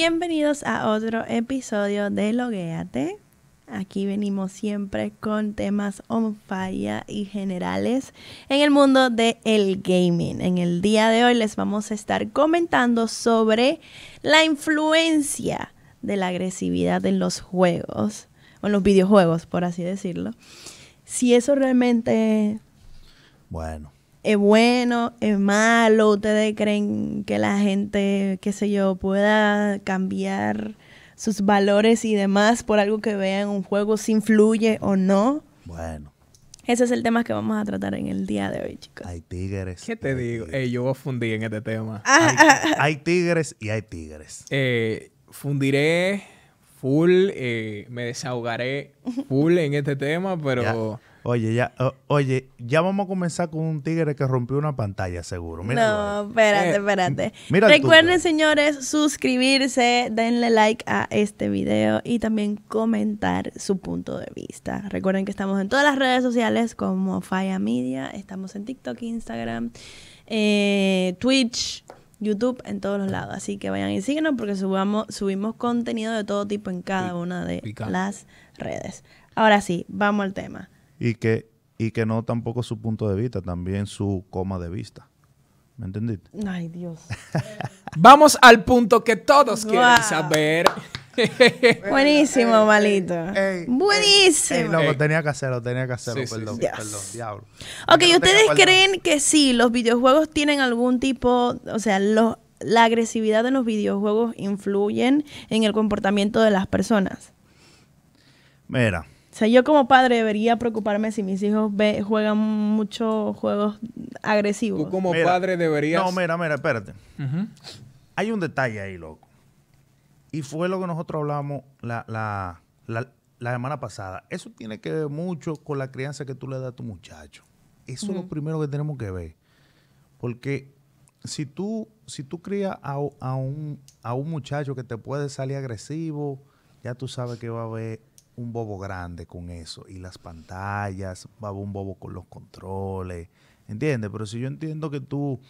Bienvenidos a otro episodio de Logueate. Aquí venimos siempre con temas on fire y generales en el mundo del el gaming. En el día de hoy les vamos a estar comentando sobre la influencia de la agresividad en los juegos, o en los videojuegos, por así decirlo. Si eso realmente Bueno, es bueno, es malo, ustedes creen que la gente, qué sé yo, pueda cambiar sus valores y demás por algo que vea en un juego, si influye o no. bueno. Ese es el tema que vamos a tratar en el día de hoy, chicos. Hay tigres. ¿Qué te digo? Ey, yo voy a fundir en este tema. Ah, Hay, hay tigres y hay tigres. Eh, fundiré full, eh, me desahogaré full en este tema, pero Oye, ya, o- oye, ya vamos a comenzar con un tigre que rompió una pantalla, seguro. Míralo no, espérate, Eh, espérate. mira Recuerden, señores, suscribirse, denle like a este video y también comentar su punto de vista. Recuerden que estamos en todas las redes sociales como Faya Media, estamos en TikTok, Instagram, eh, Twitch, YouTube, en todos los lados. Así que vayan y síguenos porque subamos, subimos contenido de todo tipo en cada una de picante. las redes. Ahora sí, vamos al tema. Y que, y que no tampoco su punto de vista, también su coma de vista. ¿Me entendiste? Ay, Dios. vamos al punto que todos quieren Guau. saber. Buenísimo, malito. Ey, Buenísimo. Ey, loco, tenía que hacerlo, tenía que hacerlo, Sí, perdón, sí. Perdón, diablo. Ok, no ¿ustedes perdón. creen que sí, los videojuegos tienen algún tipo, o sea, lo- la agresividad en los videojuegos influyen en el comportamiento de las personas? Mira, O sea, yo como padre debería preocuparme si mis hijos ve- juegan muchos juegos agresivos. Tú como mira. padre deberías... No, mira, mira, espérate. Hay un detalle ahí, loco. Y fue lo que nosotros hablamos la, la, la, la semana pasada. Eso tiene que ver mucho con la crianza que tú le das a tu muchacho. Eso es lo primero que tenemos que ver. Porque si tú, si tú crías a, a un, a un muchacho que te puede salir agresivo, ya tú sabes que va a haber un bobo grande con eso. Y las pantallas, va un bobo con los controles. ¿Entiendes? Pero si yo entiendo que tú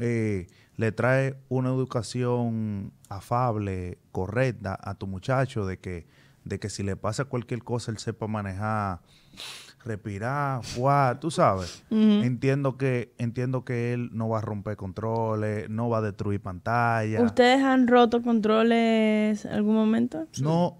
eh, le traes una educación afable, correcta a tu muchacho, de que, de que si le pasa cualquier cosa él sepa manejar, respirar, fuá, tú sabes. Entiendo que entiendo que él no va a romper controles, no va a destruir pantalla. ¿Ustedes han roto controles en algún momento? No,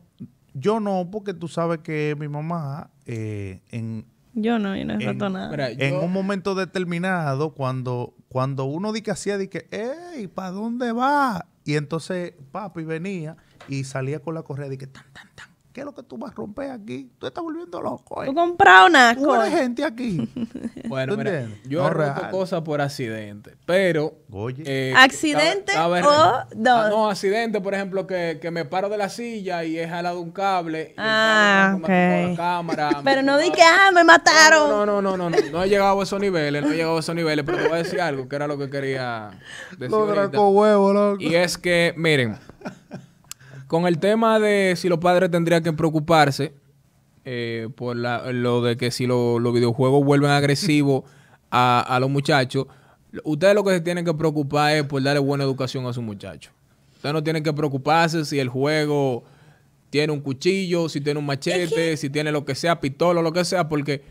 yo no, porque tú sabes que mi mamá eh, en, Yo no, yo no he En- nada. Mira, en un momento determinado, cuando, cuando uno di que hacía, di que, ¡ey! ¿Para dónde va? Y entonces papi venía y salía con la correa y que, tan, tan, tan. ¿Qué es lo que tú vas a romper aquí? Tú estás volviendo loco. ¿Tú ¿eh? comprado una Tú eres cosa? gente aquí. Bueno, ¿Tú mira, yo No real. cosas por accidente, pero... Oye. eh, ¿Accidente cabe- cabe- o no? Ah, no, accidente, por ejemplo, que, que me paro de la silla y he jalado un cable. y Ah, ok. la cámara. me Pero no di que, ah, me mataron. No, no, no, no, no, no, no he llegado a esos niveles, no he llegado a esos niveles, pero te voy a decir algo que era lo que quería decir. ahorita. huevo, loco. Y es que, miren, con el tema de si los padres tendrían que preocuparse eh, por la- lo de que si lo- los videojuegos vuelven agresivos a, a los muchachos, ustedes lo que se tienen que preocupar es por darle buena educación a sus muchachos. Ustedes no tienen que preocuparse si el juego tiene un cuchillo, si tiene un machete, si tiene lo que sea, pistola, lo que sea, porque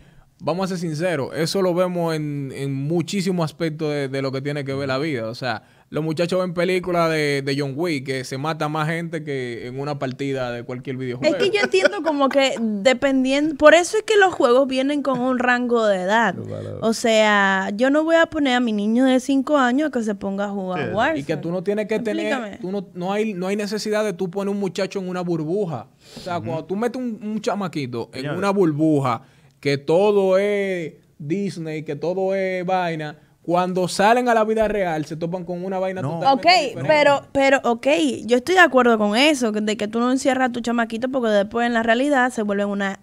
vamos a ser sinceros, eso lo vemos en, en muchísimos aspectos de, de lo que tiene que ver la vida. O sea, los muchachos ven películas de, de John Wick que se mata más gente que en una partida de cualquier videojuego. Es que yo entiendo como que dependiendo, por eso es que los juegos vienen con un rango de edad. O sea, yo no voy a poner a mi niño de 5 años a que se ponga a jugar Sí. Warzone. Y que tú no tienes que Explícame. tener, tú no, no hay, no hay necesidad de tú poner un muchacho en una burbuja. O sea, cuando tú metes un, un chamaquito en una burbuja, que todo es Disney, que todo es vaina, cuando salen a la vida real se topan con una vaina No. Ok, totalmente diferente. pero, pero, ok, yo estoy de acuerdo con eso, que- de que tú no encierras a tu chamaquito porque después en la realidad se vuelven una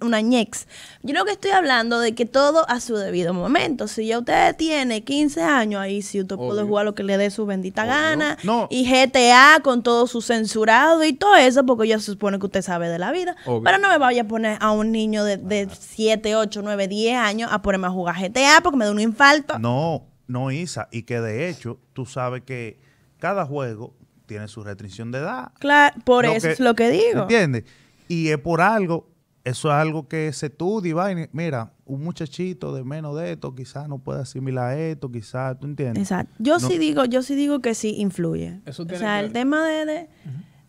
una ñex. Yo lo que estoy hablando de que todo a su debido momento. Si ya usted tiene 15 años, ahí sí usted puede jugar lo que le dé su bendita gana. No. Y GTA con todo su censurado y todo eso, porque ya se supone que usted sabe de la vida. Obvio. Pero no me vaya a poner a un niño de, de 7, 8, 9, 10 años a ponerme a jugar GTA porque me da un infarto. No, no, Isa. Y que de hecho, tú sabes que cada juego tiene su restricción de edad. Claro, por Lo eso que- es lo que digo. ¿Entiendes? Y es por algo, eso es algo que se estudia y. Mira, un muchachito de menos de esto quizás no puede asimilar esto, quizás, ¿tú entiendes? Exacto. Yo No. sí digo, yo sí digo que sí influye. Eso o tiene sea, que el ver. tema de, de,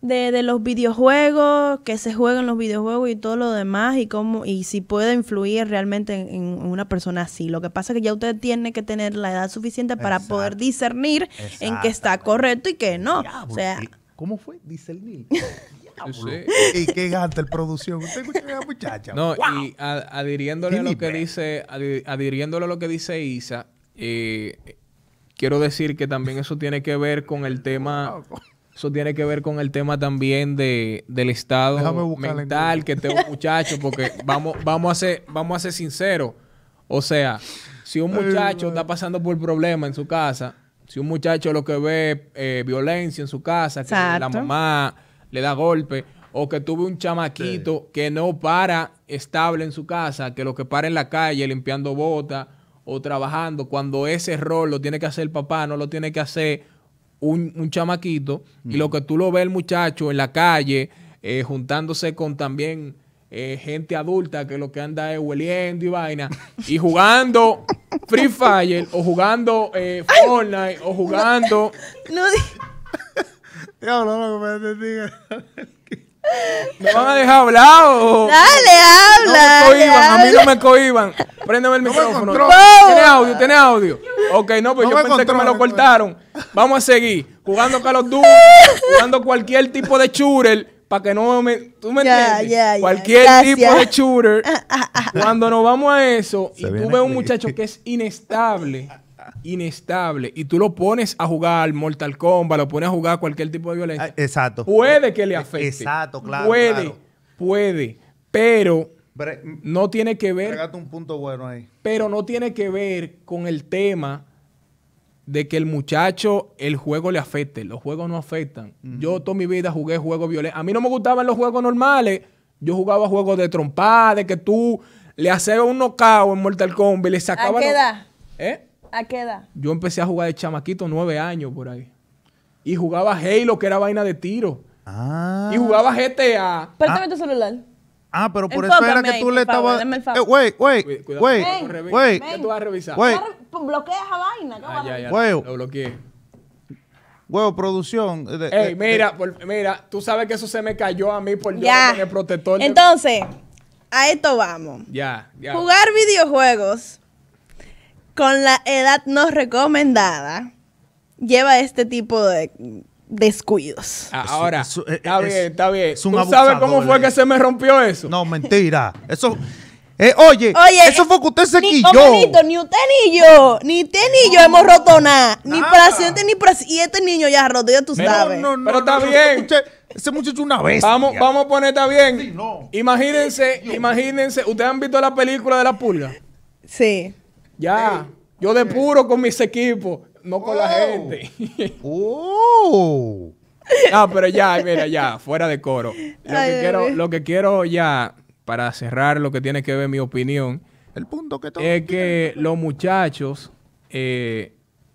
de- de los videojuegos, que se juegan los videojuegos y todo lo demás, y cómo, y si puede influir realmente en, en una persona así. Lo que pasa es que ya usted tiene que tener la edad suficiente para Exacto. poder discernir en que está correcto y que no. Diablo, O sea, ¿y ¿Cómo fue? Discernir. Sí. ¿Y qué gasta el producción? ¿Usted escucha a la muchacha? No, Wow. y a- adhiriéndole a lo que dice, adhiriéndole a lo que dice Isa, eh, quiero decir que también eso tiene que ver con el tema, eso tiene que ver con el tema también de, del estado mental que tengo un muchacho, porque vamos, vamos a ser, vamos a ser sinceros. O sea, si un muchacho está pasando por problemas en su casa, si un muchacho lo que ve eh, violencia en su casa, que la mamá le da golpe, o que tuve un chamaquito que no para estable en su casa, que lo que para en la calle limpiando botas o trabajando, cuando ese rol lo tiene que hacer el papá, no lo tiene que hacer un, un chamaquito, y lo que tú lo ves el muchacho en la calle, eh, juntándose con también eh, gente adulta que lo que anda es hueliendo y vaina, y jugando Free Fire, o jugando eh, Fortnite, o jugando... no Diablo, no, me diga. ¿Me van a dejar hablar o...? Dale, No habla. me cohiban, a mí no me cohiban. Préndeme el micrófono. ¿Tiene audio? ¿Tiene audio? Ok, no, pero No yo pensé que me lo controles, cortaron. Vamos a seguir jugando Call of Duty, jugando cualquier tipo de shooter, para que no me... ¿Tú me entiendes? Cualquier Gracias. tipo de shooter. Cuando nos vamos a eso y tú ves un muchacho que es inestable, inestable, y tú lo pones a jugar Mortal Kombat, lo pones a jugar cualquier tipo de violencia, Ah, Exacto. puede que le afecte. Exacto, claro, Puede, claro. puede, pero Bre- no tiene que ver, un punto bueno ahí. pero no tiene que ver con el tema de que el muchacho el juego le afecte. Los juegos no afectan. Yo toda mi vida jugué juegos violentos. A mí no me gustaban los juegos normales. Yo jugaba juegos de trompada, de que tú le hacías un knockout en Mortal Kombat y le ¿A sacabas... qué edad? ¿Eh? ¿A qué edad? Yo empecé a jugar de chamaquito nueve años por ahí. Y jugaba Halo, que era vaina de tiro. Ah. Y jugaba GTA. Préstame tu celular. Ah, pero por eso era que tú le estabas. el Eh, no revisa. wait. ¿Qué tú vas a revisar? Wait. Bloquea esa vaina. ¿qué Ah, ya, ya, Huevo. Lo bloqueé. Huevo, producción. eh, de- Ey, de- mira, por- mira, tú sabes que eso se me cayó a mí por yo Ya. no tener protector. de- Entonces, a esto vamos. ya, ya. Jugar videojuegos con la edad no recomendada lleva este tipo de descuidos. Ah, Ahora, Eso- eh, está es- bien, está bien. es un ¿Tú sabes cómo fue que se me rompió eso? No, mentira. Eso. Eh, oye, Oye, eso fue que usted se ni, quilló. Omanito, ni usted ni yo, ni usted ni yo hemos roto nada. Ni accidente ni para Y este niño ya roto, ya tú sabes. No, no, Pero no, está no, bien. escuche, ese muchacho es una bestia. Vamos, vamos a poner, está bien. Sí, no. Imagínense, imagínense, ¿ustedes han visto la película de la pulga? Sí. Ya, yo de puro con mis equipos, no con la Oh. gente. Oh. Ah, pero ya, mira, ya, fuera de coro. Lo Ay, que, quiero, lo que quiero ya, para cerrar lo que tiene que ver mi opinión, El punto que es que los muchachos, eh,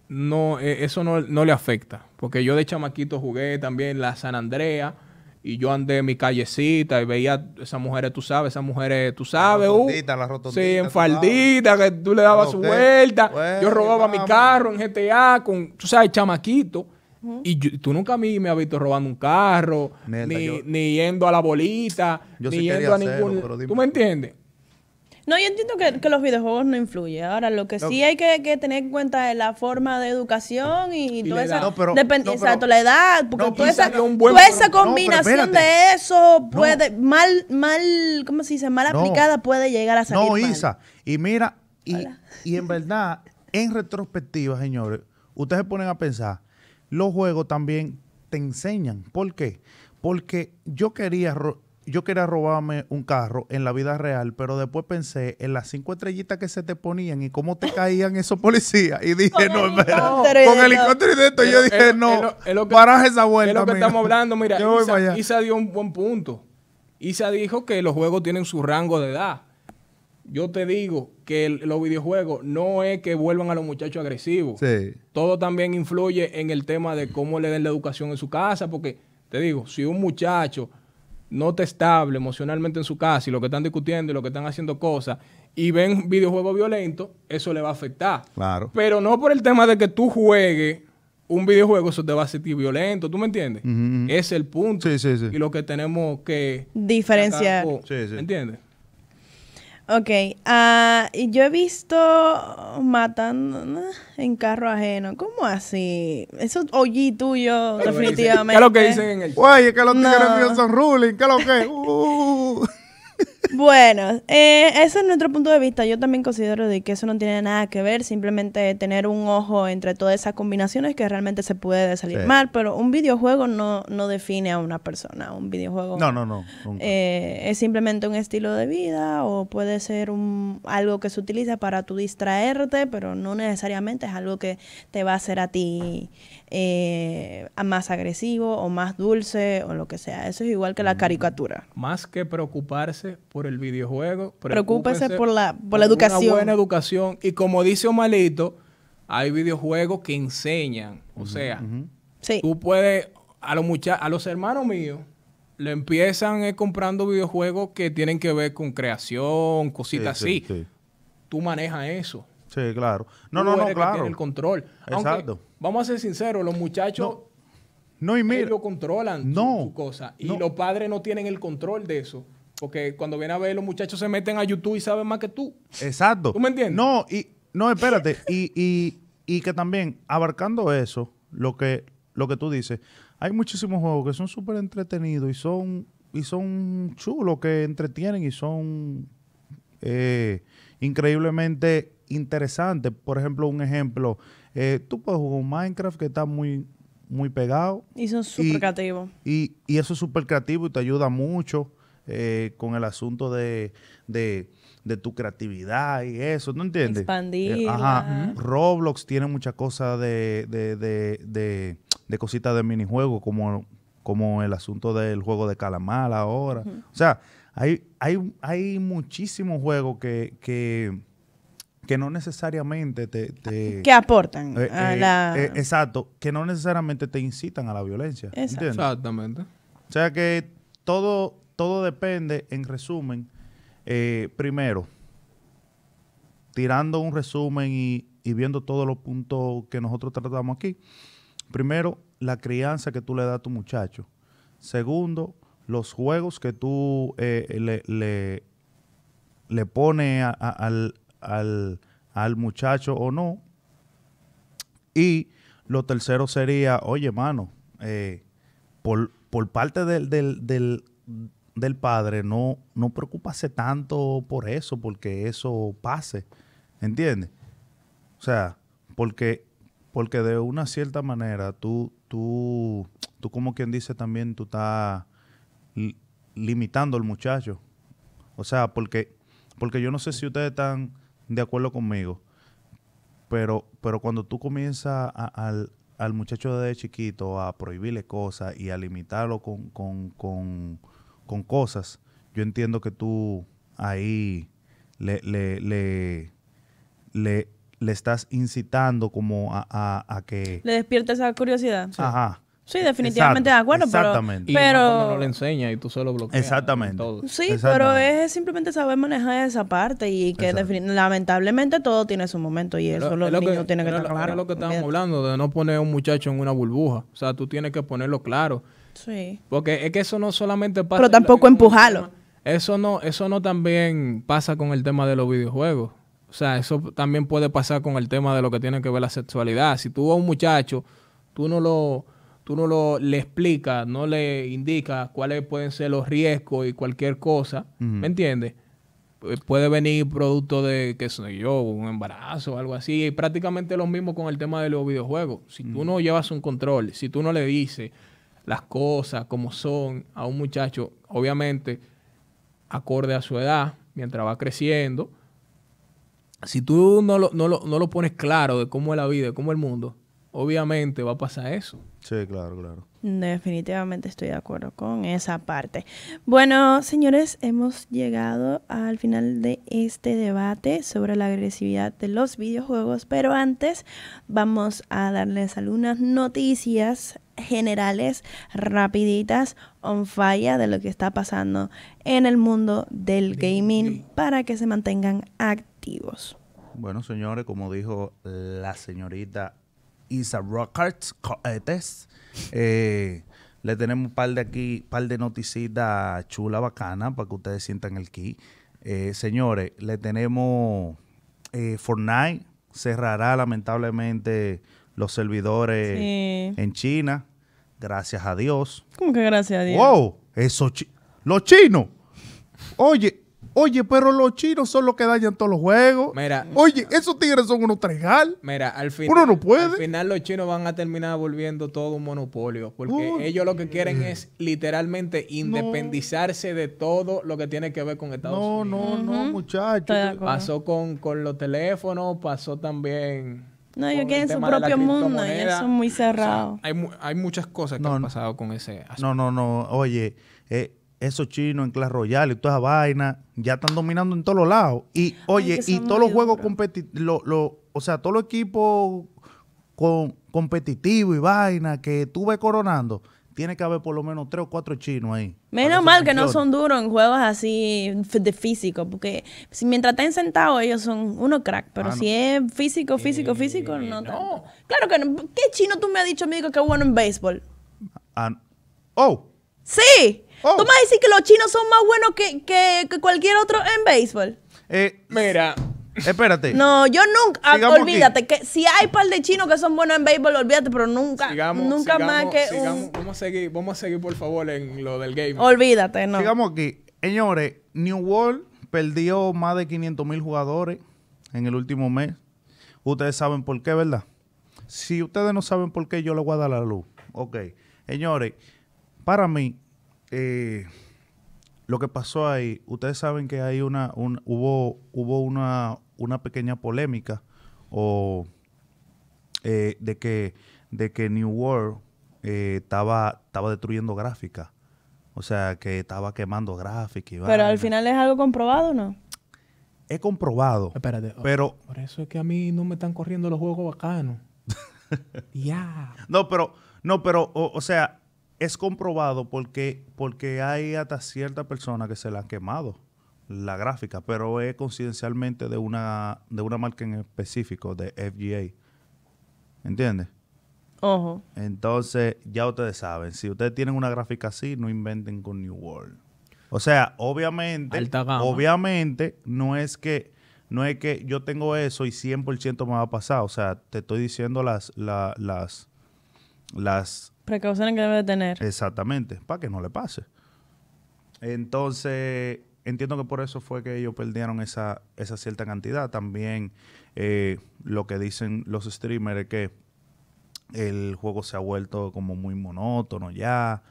no, eh, eso no, no le afecta. Porque yo de chamaquito jugué también la San Andrea y yo andé en mi callecita y veía esas mujeres, tú sabes, esas mujeres, tú sabes, uh, rotondita, la rotondita, sí, en faldita, que tú le dabas su vuelta. Bueno, yo robaba mi carro en GTA con, tú sabes, chamaquito. Y yo- tú nunca a mí me has visto robando un carro, Mierda, ni, yo- ni yendo a la bolita, Yo ni sí yendo a hacerlo, ningún... pero dime. ¿Tú me entiendes? No, yo entiendo que, que los videojuegos no influyen. Ahora, lo que No. sí hay que, que tener en cuenta es la forma de educación y, Y. No, pero- no, pero- exacto, la edad. Porque toda, esa, buen toda esa combinación de eso puede... Mal, mal... ¿Cómo se dice? Mal aplicada puede llegar a salir No, mal. Isa. Y mira, y, y en verdad, en retrospectiva, señores, ustedes se ponen a pensar, los juegos también te enseñan. ¿Por qué? Porque yo quería, yo quería robarme un carro en la vida real, pero después pensé en las cinco estrellitas que se te ponían y cómo te caían esos policías. Y dije, Con no, espera. helicóptero y Con de helicóptero y de esto, yo dije, no, paraje esa vuelta. Es lo que mira. estamos hablando. Mira, Yo voy Isa, para allá. Isa dio un buen punto. Isa dijo que los juegos tienen su rango de edad. yo te digo que el- los videojuegos no es que vuelvan a los muchachos agresivos. Sí. Todo también influye en el tema de cómo le den la educación en su casa, porque te digo, si un muchacho no está estable emocionalmente en su casa y lo que están discutiendo y lo que están haciendo cosas y ven videojuegos violentos, eso le va a afectar. Claro. Pero no por el tema de que tú juegues un videojuego, eso te va a sentir violento, ¿tú me entiendes? Es el punto. Sí, sí, sí. Y lo que tenemos que... Diferenciar. Sí, sí. ¿Entiendes? Ok, ah, y yo he visto matando en carro ajeno. ¿Cómo así? Eso es OG tuyo, definitivamente. ¿Qué es lo que dicen en el Oye, que los tigres No. míos son ruling, ¿qué es lo que? Uh. Bueno, eh, ese es nuestro punto de vista. Yo también considero de que eso no tiene nada que ver, simplemente tener un ojo entre todas esas combinaciones que realmente se puede salir Sí. mal, pero un videojuego no, no define a una persona. Un videojuego No, no, no. eh, es simplemente un estilo de vida o puede ser un, algo que se utiliza para tú distraerte, pero no necesariamente es algo que te va a hacer a ti eh, a más agresivo o más dulce o lo que sea. Eso es igual que la caricatura. más que preocuparse por el videojuego, Preocúpese por la- por la Una educación. buena educación. Y como dice Omalito, hay videojuegos que enseñan. O sea, Sí. tú puedes, a los mucha a los hermanos míos, le empiezan eh, comprando videojuegos que tienen que ver con creación, cositas Sí, sí, así. sí. Tú manejas eso. Sí, claro. No, no, no, que claro. tiene el control. Aunque, Exacto. vamos a ser sinceros, los muchachos No, y mira. ellos controlan su- No, su, cosa. Y no. los padres no tienen el control de eso. Porque cuando vienen a ver, los muchachos se meten a YouTube y saben más que tú. Exacto. ¿Tú me entiendes? No, y, no, espérate. y, y, y que también, abarcando eso, lo que, lo que tú dices, hay muchísimos juegos que son súper entretenidos y son, y son chulos, que entretienen y son eh, increíblemente interesantes. Por ejemplo, un ejemplo, eh, tú puedes jugar un Minecraft que está muy, muy pegado. Y son Y- súper creativos. Y, y eso es súper creativo y te ayuda mucho eh, con el asunto de, de, de tu creatividad y eso, ¿no entiendes? Expandirla. Eh, ajá. Roblox tiene muchas cosas de, de, de, cositas de minijuegos, como, como el asunto del juego de calamar ahora. O sea, hay, hay, hay muchísimos juegos que, que, que no necesariamente te... te- Que aportan eh, a eh, la... eh, exacto, que no necesariamente te incitan a la violencia. Exactamente. O sea que todo, todo depende, en resumen, eh, primero, tirando un resumen y, y viendo todos los puntos que nosotros tratamos aquí. Primero, la crianza que tú le das a tu muchacho. Segundo, los juegos que tú eh, le, le, le pones al, al, al muchacho o no. Y lo tercero sería, oye, mano, eh, por, por parte del, del, del, del padre, no, no preocuparse tanto por eso, porque eso pase. ¿Entiendes? O sea, porque, porque de una cierta manera tú, tú, tú como quien dice también, tú estás li- limitando al muchacho. O sea, porque, porque yo no sé si ustedes están de acuerdo conmigo, pero, pero cuando tú comienzas al, al muchacho desde chiquito a prohibirle cosas y a limitarlo con, con, con, con cosas, yo entiendo que tú ahí le, le, le, le, le estás incitando como a, a, a que... Le despierta esa curiosidad. Ajá. Sí, definitivamente de acuerdo, pero- Exactamente. Y Pero- más cuando no le enseña y tú solo bloqueas. Exactamente. y todo. Sí, pero es simplemente saber manejar esa parte y que lamentablemente todo tiene su momento y eso los lo niños tienen que estar lo- claros. Era lo que estábamos hablando, de no poner a un muchacho en una burbuja. O sea, tú tienes que ponerlo claro. Sí. Porque es que eso no solamente pasa... Pero tampoco en- empujarlo. Eso no, eso no también pasa con el tema de los videojuegos. O sea, eso también puede pasar con el tema de lo que tiene que ver la sexualidad. Si tú a un muchacho, tú no lo, tú no lo le explicas, no le indicas cuáles pueden ser los riesgos y cualquier cosa, ¿me entiendes? Pu- Puede venir producto de, qué sé yo, un embarazo o algo así. Y prácticamente lo mismo con el tema de los videojuegos. Si tú no llevas un control, si tú no le dices las cosas como son a un muchacho, obviamente acorde a su edad, mientras va creciendo, si tú no lo, no lo, no lo pones claro de cómo es la vida, de cómo es el mundo, obviamente va a pasar eso. Sí, claro, claro. Definitivamente estoy de acuerdo con esa parte. Bueno, señores, hemos llegado al final de este debate sobre la agresividad de los videojuegos, pero antes vamos a darles algunas noticias generales, rapiditas, on fire de lo que está pasando en el mundo del gaming para que se mantengan activos. Bueno, señores, como dijo la señorita Isa Rockarts, eh, eh, le tenemos un par de aquí, par de noticitas chula, bacana, para que ustedes sientan el key. Eh, señores, le tenemos Fortnite cerrará lamentablemente los servidores en China, gracias a Dios. ¿Cómo que gracias a Dios? ¡Wow! Eso los chinos. Oye, Oye, pero los chinos son los que dañan todos los juegos. Mira. Oye, esos tigres son unos tregal. Mira, al final. Uno no puede. Al final los chinos van a terminar volviendo todo un monopolio. Porque ellos lo que quieren es literalmente independizarse de todo lo que tiene que ver con Estados Unidos. No, no, no, muchachos. Pasó con, con los teléfonos, pasó también. No, ellos quieren su propio mundo y eso es muy cerrado. hay, hay, muchas cosas que han pasado con ese aspecto. No, no, no. Oye, eh, esos chinos en Clash Royale y toda esa vaina ya están dominando en todos los lados. Y oye, y todos los juegos competitivos, lo, o sea, todos los equipos con, competitivos y vaina que tú ves coronando, tiene que haber por lo menos tres o cuatro chinos ahí. Menos mal que no son duros en juegos así de físico, porque si mientras estén sentados ellos son unos crack, pero ah, si es físico, físico, físico, no, no. Claro que no. ¿Qué chino tú me has dicho, amigo, que es bueno en béisbol? Ah, oh. Sí. Oh. ¿Tú me vas a decir que los chinos son más buenos que, cualquier otro en béisbol? Eh, Mira. Espérate. No, yo nunca. Ah, olvídate que si hay par de chinos que son buenos en béisbol, olvídate, pero nunca. nunca más que. vamos, a seguir, vamos a seguir, por favor, en lo del game. Olvídate, no. Sigamos aquí. Señores, New World perdió más de 500 mil jugadores en el último mes. Ustedes saben por qué, ¿verdad? Si ustedes no saben por qué, yo les voy a dar la luz. Ok. Señores, para mí, eh, lo que pasó ahí, ustedes saben que hay una, hubo, hubo una, una pequeña polémica o eh, de que de que New World eh, estaba, estaba destruyendo gráfica. O sea, que estaba quemando gráfica y Pero al final es algo comprobado, ¿no? He comprobado. Espérate. Pero... Por eso es que a mí no me están corriendo los juegos bacanos. Ya. No, pero... No, pero... o sea, es comprobado porque, porque hay hasta cierta persona que se le han quemado la gráfica, pero es coincidencialmente de una, de una marca en específico, de FGA. ¿Entiendes? Ojo. Entonces, ya ustedes saben, si ustedes tienen una gráfica así, no inventen con New World. O sea, obviamente, obviamente, no es que no es que yo tengo eso y 100% me va a pasar. O sea, te estoy diciendo las, las, las Precauciones que debe tener. Exactamente, para que no le pase. Entonces, entiendo que por eso fue que ellos perdieron esa, esa cierta cantidad. También eh, lo que dicen los streamers es que el juego se ha vuelto como muy monótono ya,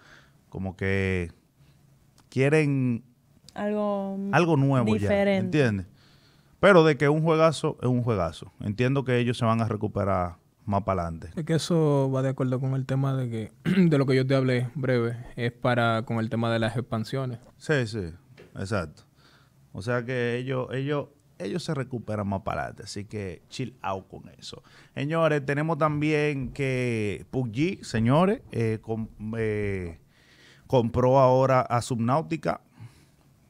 como que quieren algo, algo nuevo ya, ¿entiendes? Pero de que un juegazo, es un juegazo. Entiendo que ellos se van a recuperar más para adelante. Es que eso va de acuerdo con el tema de que de lo que yo te hablé breve, es para con el tema de las expansiones. Sí, sí, exacto. O sea que ellos, ellos, ellos se recuperan más para adelante, así que chill out con eso. Señores, tenemos también que PUBG, señores, eh, eh, compró ahora a Subnautica.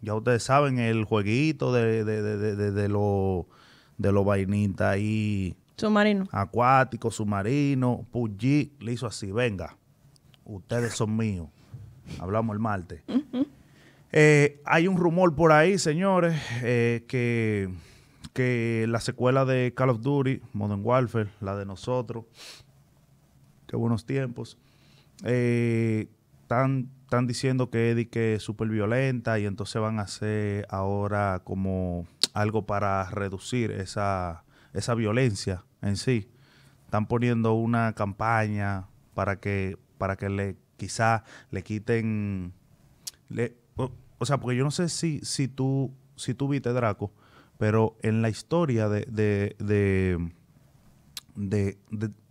Ya ustedes saben, el jueguito de, de, de, de, de los de lo vainitas ahí Submarino. Acuático, submarino. Puggy le hizo así, venga, ustedes son míos. Hablamos el martes. Eh, hay un rumor por ahí, señores, eh, que, que la secuela de Call of Duty, Modern Warfare, la de nosotros, qué buenos tiempos, eh, están, diciendo que que es súper violenta y entonces van a hacer ahora como algo para reducir esa, esa violencia en sí. Están poniendo una campaña para que, para que le, quizá le quiten, le, o, sea, porque yo no sé si, si tú, si tú viste Draco, pero en la historia de, de, de,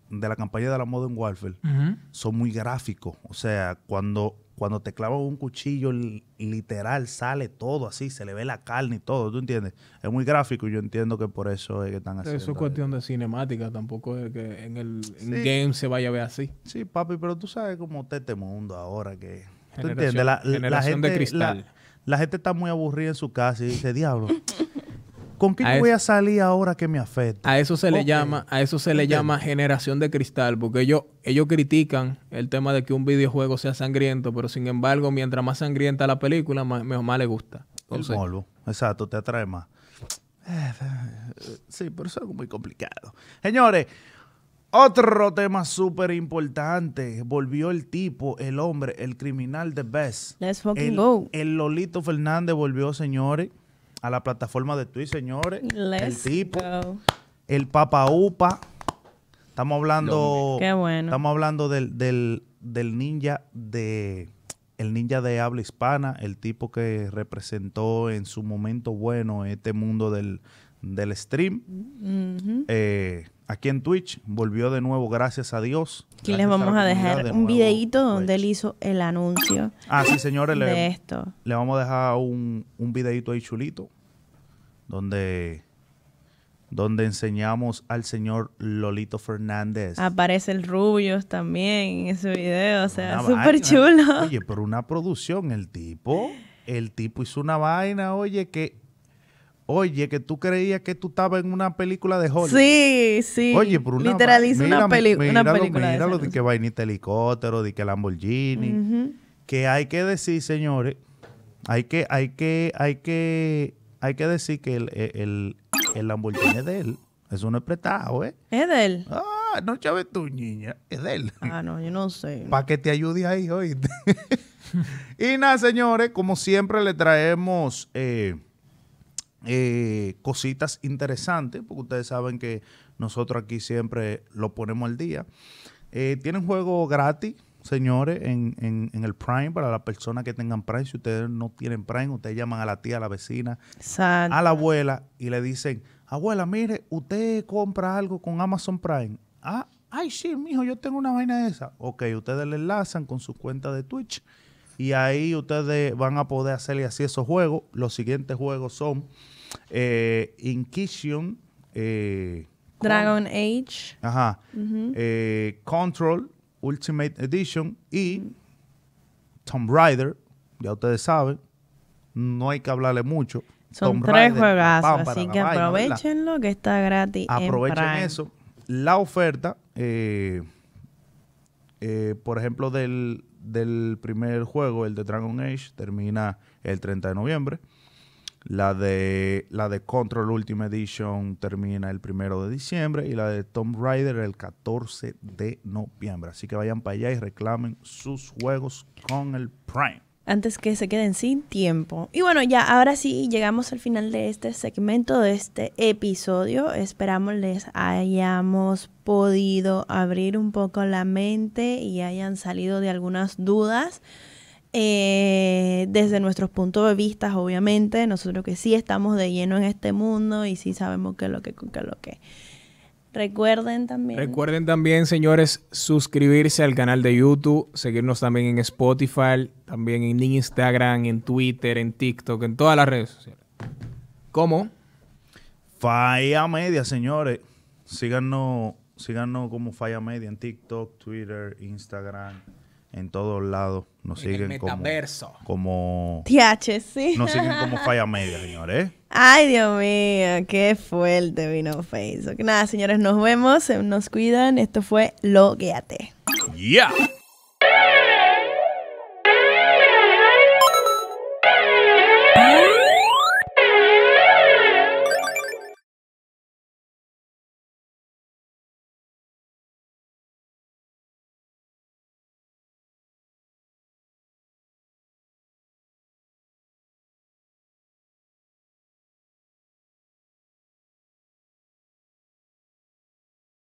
de la campaña de la Modern Warfare Ujú. son muy gráficos. O sea, cuando, cuando te clavan un cuchillo, li- literal sale todo así, se le ve la carne y todo, ¿tú entiendes? Es muy gráfico y yo entiendo que por eso es que están haciendo. Eso es cuestión de cinemática, tampoco es que en el en game se vaya a ver así. Sí, papi, pero tú sabes cómo está este mundo ahora que... ¿Tú Generación- entiendes? La, la generación de cristal. La, la gente está muy aburrida en su casa y dice, diablo, ¿con qué A yo es- voy a salir ahora que me afecta? A eso se le llama, a eso se le Entiendo. llama generación de cristal, porque ellos, ellos critican el tema de que un videojuego sea sangriento, pero sin embargo, mientras más sangrienta la película, más, mejor- más le gusta. El Entonces, morbo. Exacto, te atrae más. Eh, Sí, pero eso es algo muy complicado. Señores, otro tema súper importante. Volvió el tipo, el hombre, el criminal de Best. Let's fucking el, go. el Lolito Fernández volvió, señores, a la plataforma de Twitch, señores. Let's el tipo, go. el Papa Upa. Estamos hablando. Qué bueno. Estamos hablando del, del, del ninja de. El ninja de habla hispana, el tipo que representó en su momento bueno este mundo del, del stream. Eh, aquí en Twitch volvió de nuevo, gracias a Dios. Aquí les vamos a dejar de un nuevo, videíto donde Twitch. él hizo el anuncio Ah, sí, señores, de le, esto. le vamos a dejar un, un videito ahí chulito donde, donde enseñamos al señor Lolito Fernández. Aparece el Rubios también en ese video, o sea, súper chulo. Oye, pero una producción, el tipo, el tipo hizo una vaina, oye, que, oye, que tú creías que tú estabas en una película de Hollywood. Sí, sí. Oye, pero una Literal hizo una, peli- una míralo, película. de Míralo ese de que vainita helicóptero, de que Lamborghini. Ujú. Que hay que decir, señores, hay que, hay que, hay que, hay que decir que el, el, el Lamborghini es de él. Eso no es prestado, ¿eh? ¿Es de él? Ah, no chaves tú, niña. Es de él. Ah, no, yo no sé. Para que te ayude ahí, oíste. y nada, señores, como siempre le traemos eh, eh, cositas interesantes, porque ustedes saben que nosotros aquí siempre lo ponemos al día. Eh, tienen juego gratis, señores, en, en- en el Prime, para las personas que tengan Prime. Si ustedes no tienen Prime, ustedes llaman a la tía, a la vecina, a la abuela y le dicen, abuela, mire, usted compra algo con Amazon Prime. Ah, ay, sí, mijo, yo tengo una vaina de esa. Ok, ustedes le enlazan con su cuenta de Twitch y ahí ustedes van a poder hacerle así esos juegos. Los siguientes juegos son eh, Inquisition, eh, Con- Dragon Age. Ajá. Eh, Control Ultimate Edition y Tomb Raider. Ya ustedes saben. No hay que hablarle mucho. Son Tomb tres Raider, juegazos, así que vaina, ¿verdad? aprovechenlo que está gratis. en Aprovechen Prime. eso. La oferta, eh, por ejemplo, del, del primer juego, el de Dragon Age, termina el 30 de noviembre. La de, la de Control Ultimate Edition termina el 1 de diciembre y la de Tomb Raider el 14 de noviembre. Así que vayan para allá y reclamen sus juegos con el Prime. Antes que se queden sin tiempo. Y bueno, ya ahora sí llegamos al final de este segmento, de este episodio. Esperamos les hayamos podido abrir un poco la mente y hayan salido de algunas dudas. eh, desde nuestros puntos de vista, obviamente, nosotros que sí estamos de lleno en este mundo y sí sabemos qué es lo que, qué es lo que. Recuerden también. Recuerden también, señores, suscribirse al canal de YouTube, seguirnos también en Spotify, también en Instagram, en Twitter, en TikTok, en todas las redes sociales. ¿Cómo? Falla Media, señores. Síganos, síganos como Falla Media en TikTok, Twitter, Instagram, en todos lados. Nos En siguen como, metaverso. como TH, sí. nos siguen como Falla Media, señores. ¿eh? Ay, Dios mío, qué fuerte vino Facebook. Nada, señores, nos vemos, nos cuidan. Esto fue Logueate. ¡Ya!